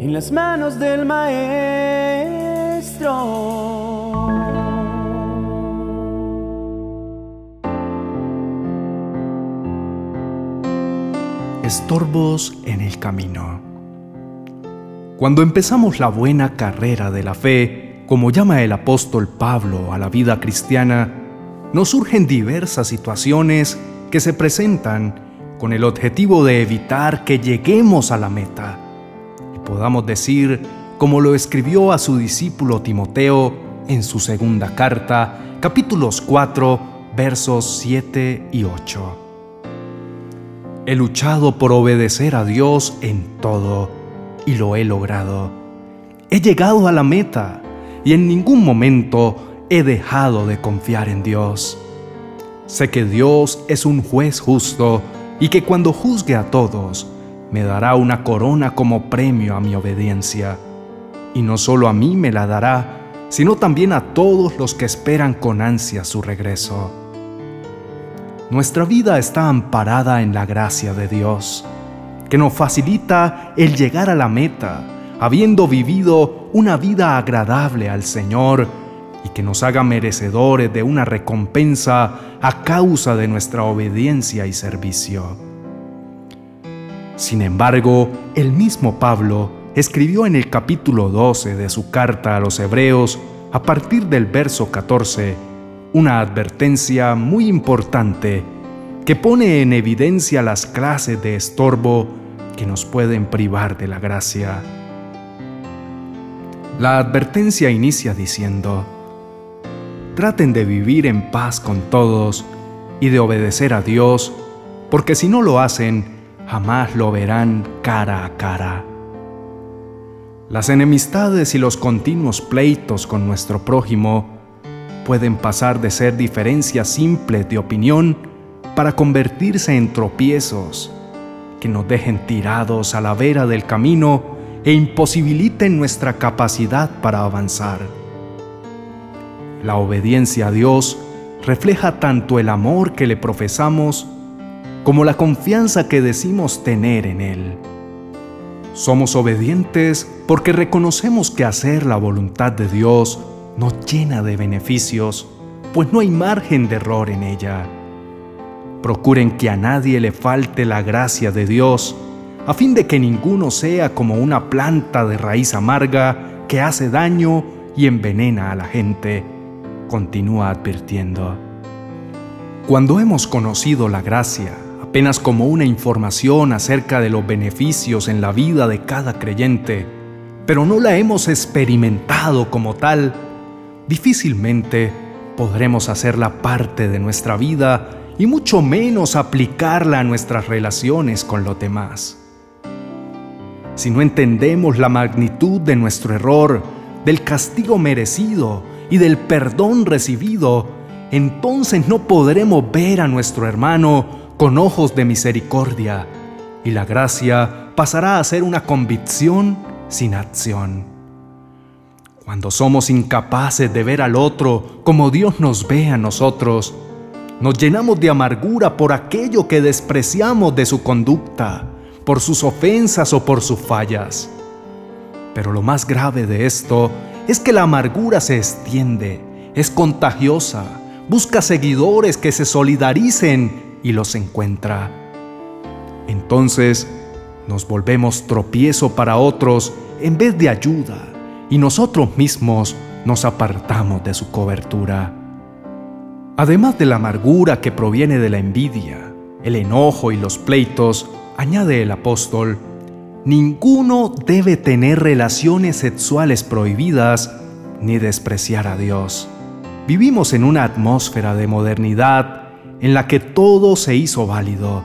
en las manos del Maestro. Estorbos en el camino. Cuando empezamos la buena carrera de la fe, como llama el apóstol Pablo a la vida cristiana, nos surgen diversas situaciones que se presentan con el objetivo de evitar que lleguemos a la meta podamos decir, como lo escribió a su discípulo Timoteo en su segunda carta, capítulos 4, versos 7 y 8. He luchado por obedecer a Dios en todo y lo he logrado. He llegado a la meta y en ningún momento he dejado de confiar en Dios. Sé que Dios es un juez justo y que cuando juzgue a todos, me dará una corona como premio a mi obediencia. Y no solo a mí me la dará, sino también a todos los que esperan con ansia su regreso. Nuestra vida está amparada en la gracia de Dios, que nos facilita el llegar a la meta, habiendo vivido una vida agradable al Señor y que nos haga merecedores de una recompensa a causa de nuestra obediencia y servicio. Sin embargo, el mismo Pablo escribió en el capítulo 12 de su carta a los Hebreos, a partir del verso 14, una advertencia muy importante que pone en evidencia las clases de estorbo que nos pueden privar de la gracia. La advertencia inicia diciendo, traten de vivir en paz con todos y de obedecer a Dios, porque si no lo hacen, jamás lo verán cara a cara. Las enemistades y los continuos pleitos con nuestro prójimo pueden pasar de ser diferencias simples de opinión para convertirse en tropiezos que nos dejen tirados a la vera del camino e imposibiliten nuestra capacidad para avanzar. La obediencia a Dios refleja tanto el amor que le profesamos como la confianza que decimos tener en Él. Somos obedientes porque reconocemos que hacer la voluntad de Dios no llena de beneficios, pues no hay margen de error en ella. Procuren que a nadie le falte la gracia de Dios, a fin de que ninguno sea como una planta de raíz amarga que hace daño y envenena a la gente, continúa advirtiendo. Cuando hemos conocido la gracia, apenas como una información acerca de los beneficios en la vida de cada creyente, pero no la hemos experimentado como tal, difícilmente podremos hacerla parte de nuestra vida y mucho menos aplicarla a nuestras relaciones con los demás. Si no entendemos la magnitud de nuestro error, del castigo merecido y del perdón recibido, entonces no podremos ver a nuestro hermano con ojos de misericordia y la gracia pasará a ser una convicción sin acción. Cuando somos incapaces de ver al otro como Dios nos ve a nosotros, nos llenamos de amargura por aquello que despreciamos de su conducta, por sus ofensas o por sus fallas. Pero lo más grave de esto es que la amargura se extiende, es contagiosa, busca seguidores que se solidaricen y los encuentra. Entonces nos volvemos tropiezo para otros en vez de ayuda y nosotros mismos nos apartamos de su cobertura. Además de la amargura que proviene de la envidia, el enojo y los pleitos, añade el apóstol, ninguno debe tener relaciones sexuales prohibidas ni despreciar a Dios. Vivimos en una atmósfera de modernidad en la que todo se hizo válido,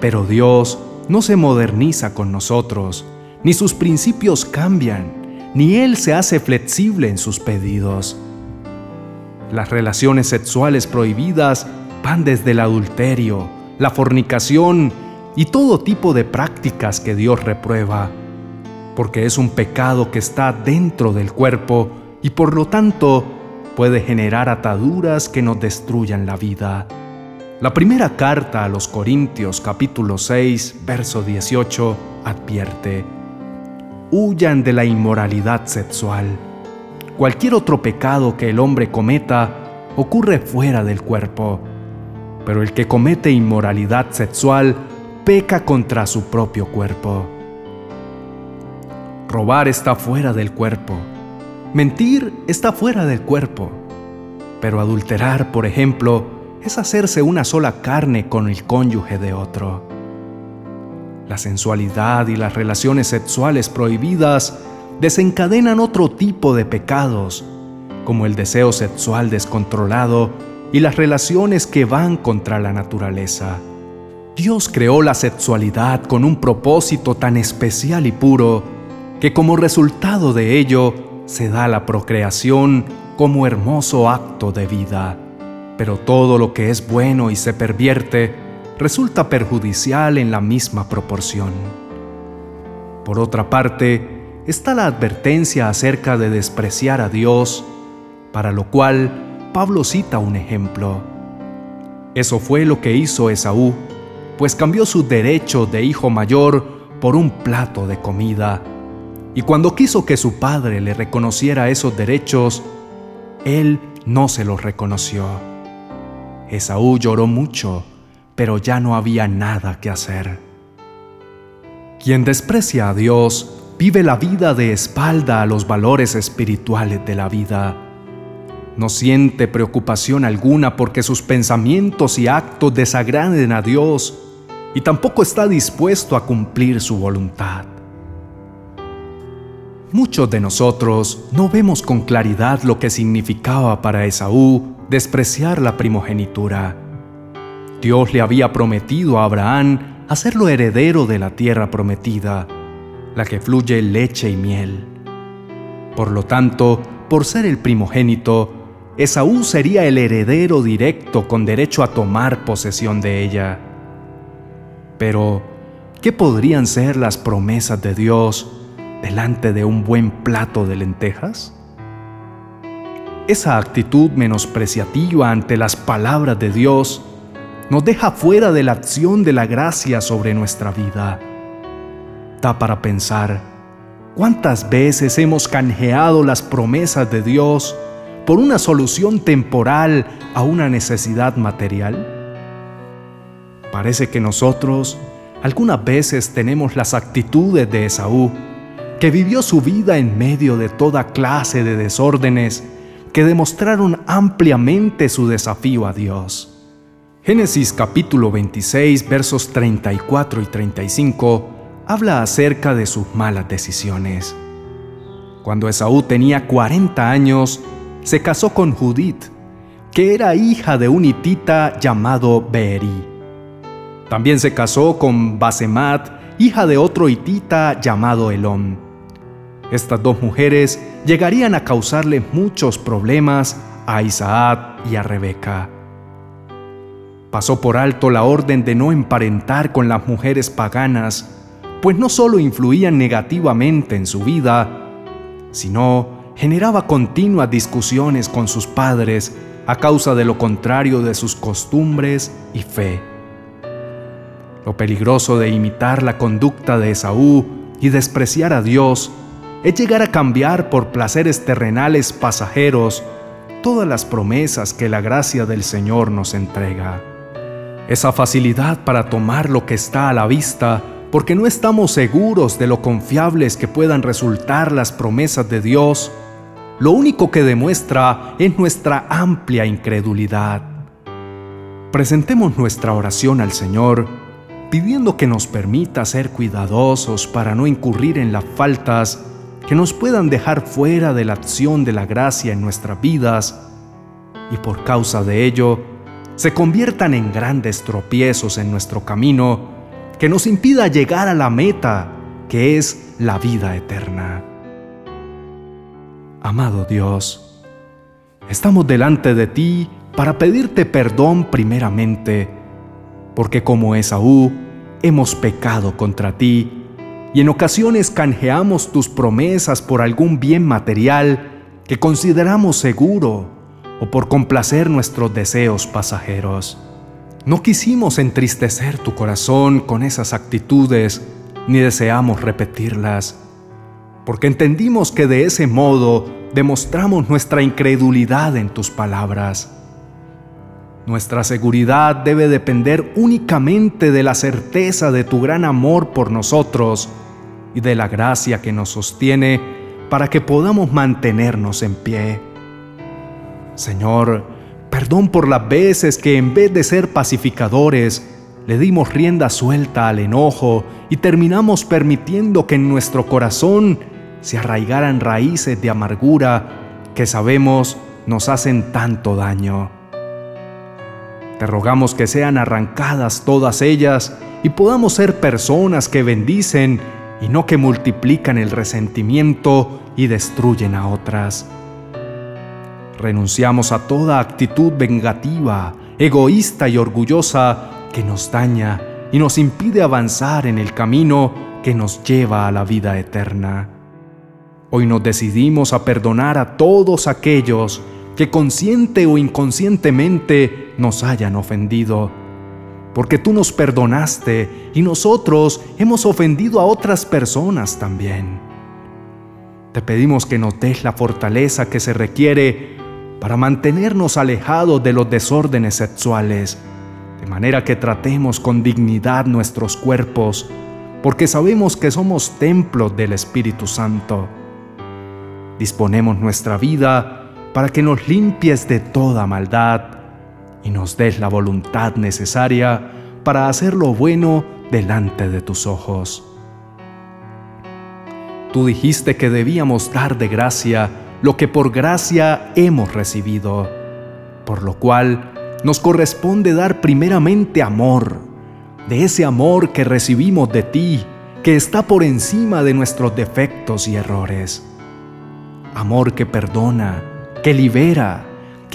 pero Dios no se moderniza con nosotros, ni sus principios cambian, ni Él se hace flexible en sus pedidos. Las relaciones sexuales prohibidas van desde el adulterio, la fornicación y todo tipo de prácticas que Dios reprueba, porque es un pecado que está dentro del cuerpo y por lo tanto puede generar ataduras que nos destruyan la vida. La primera carta a los Corintios capítulo 6, verso 18 advierte, huyan de la inmoralidad sexual. Cualquier otro pecado que el hombre cometa ocurre fuera del cuerpo, pero el que comete inmoralidad sexual peca contra su propio cuerpo. Robar está fuera del cuerpo. Mentir está fuera del cuerpo. Pero adulterar, por ejemplo, es hacerse una sola carne con el cónyuge de otro. La sensualidad y las relaciones sexuales prohibidas desencadenan otro tipo de pecados, como el deseo sexual descontrolado y las relaciones que van contra la naturaleza. Dios creó la sexualidad con un propósito tan especial y puro que como resultado de ello se da la procreación como hermoso acto de vida. Pero todo lo que es bueno y se pervierte resulta perjudicial en la misma proporción. Por otra parte, está la advertencia acerca de despreciar a Dios, para lo cual Pablo cita un ejemplo. Eso fue lo que hizo Esaú, pues cambió su derecho de hijo mayor por un plato de comida, y cuando quiso que su padre le reconociera esos derechos, él no se los reconoció. Esaú lloró mucho, pero ya no había nada que hacer. Quien desprecia a Dios vive la vida de espalda a los valores espirituales de la vida. No siente preocupación alguna porque sus pensamientos y actos desagraden a Dios y tampoco está dispuesto a cumplir su voluntad. Muchos de nosotros no vemos con claridad lo que significaba para Esaú despreciar la primogenitura. Dios le había prometido a Abraham hacerlo heredero de la tierra prometida, la que fluye leche y miel. Por lo tanto, por ser el primogénito, Esaú sería el heredero directo con derecho a tomar posesión de ella. Pero, ¿qué podrían ser las promesas de Dios delante de un buen plato de lentejas? Esa actitud menospreciativa ante las palabras de Dios nos deja fuera de la acción de la gracia sobre nuestra vida. Da para pensar, ¿cuántas veces hemos canjeado las promesas de Dios por una solución temporal a una necesidad material? Parece que nosotros algunas veces tenemos las actitudes de Esaú, que vivió su vida en medio de toda clase de desórdenes que demostraron ampliamente su desafío a Dios. Génesis capítulo 26 versos 34 y 35 habla acerca de sus malas decisiones. Cuando Esaú tenía 40 años, se casó con Judith, que era hija de un hitita llamado Beeri. También se casó con Basemat, hija de otro hitita llamado Elón. Estas dos mujeres llegarían a causarle muchos problemas a Isaac y a Rebeca. Pasó por alto la orden de no emparentar con las mujeres paganas, pues no solo influían negativamente en su vida, sino generaba continuas discusiones con sus padres a causa de lo contrario de sus costumbres y fe. Lo peligroso de imitar la conducta de Esaú y despreciar a Dios es llegar a cambiar por placeres terrenales pasajeros todas las promesas que la gracia del Señor nos entrega. Esa facilidad para tomar lo que está a la vista porque no estamos seguros de lo confiables que puedan resultar las promesas de Dios, lo único que demuestra es nuestra amplia incredulidad. Presentemos nuestra oración al Señor pidiendo que nos permita ser cuidadosos para no incurrir en las faltas que nos puedan dejar fuera de la acción de la gracia en nuestras vidas y por causa de ello se conviertan en grandes tropiezos en nuestro camino que nos impida llegar a la meta que es la vida eterna. Amado Dios, estamos delante de ti para pedirte perdón primeramente, porque como Esaú hemos pecado contra ti y en ocasiones canjeamos tus promesas por algún bien material que consideramos seguro o por complacer nuestros deseos pasajeros. No quisimos entristecer tu corazón con esas actitudes ni deseamos repetirlas, porque entendimos que de ese modo demostramos nuestra incredulidad en tus palabras. Nuestra seguridad debe depender únicamente de la certeza de tu gran amor por nosotros y de la gracia que nos sostiene para que podamos mantenernos en pie. Señor, perdón por las veces que en vez de ser pacificadores, le dimos rienda suelta al enojo y terminamos permitiendo que en nuestro corazón se arraigaran raíces de amargura que sabemos nos hacen tanto daño. Te rogamos que sean arrancadas todas ellas y podamos ser personas que bendicen y no que multiplican el resentimiento y destruyen a otras. Renunciamos a toda actitud vengativa, egoísta y orgullosa que nos daña y nos impide avanzar en el camino que nos lleva a la vida eterna. Hoy nos decidimos a perdonar a todos aquellos que consciente o inconscientemente nos hayan ofendido, porque tú nos perdonaste y nosotros hemos ofendido a otras personas también. Te pedimos que nos des la fortaleza que se requiere para mantenernos alejados de los desórdenes sexuales, de manera que tratemos con dignidad nuestros cuerpos, porque sabemos que somos templos del Espíritu Santo. Disponemos nuestra vida para que nos limpies de toda maldad y nos des la voluntad necesaria para hacer lo bueno delante de tus ojos. Tú dijiste que debíamos dar de gracia lo que por gracia hemos recibido, por lo cual nos corresponde dar primeramente amor, de ese amor que recibimos de ti, que está por encima de nuestros defectos y errores. Amor que perdona, que libera,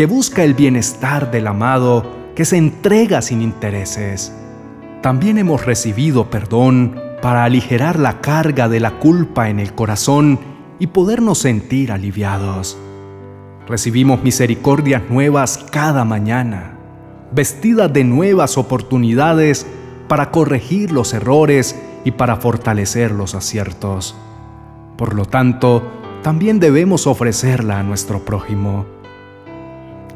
que busca el bienestar del amado, que se entrega sin intereses. También hemos recibido perdón para aligerar la carga de la culpa en el corazón y podernos sentir aliviados. Recibimos misericordias nuevas cada mañana, vestidas de nuevas oportunidades para corregir los errores y para fortalecer los aciertos. Por lo tanto, también debemos ofrecerla a nuestro prójimo.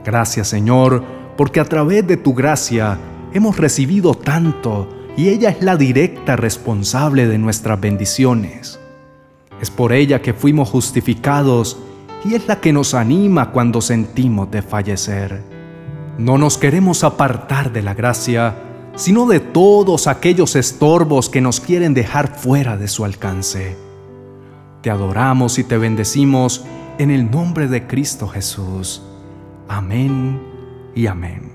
Gracias Señor, porque a través de tu gracia hemos recibido tanto y ella es la directa responsable de nuestras bendiciones. Es por ella que fuimos justificados y es la que nos anima cuando sentimos de fallecer. No nos queremos apartar de la gracia, sino de todos aquellos estorbos que nos quieren dejar fuera de su alcance. Te adoramos y te bendecimos en el nombre de Cristo Jesús. Amén y amén.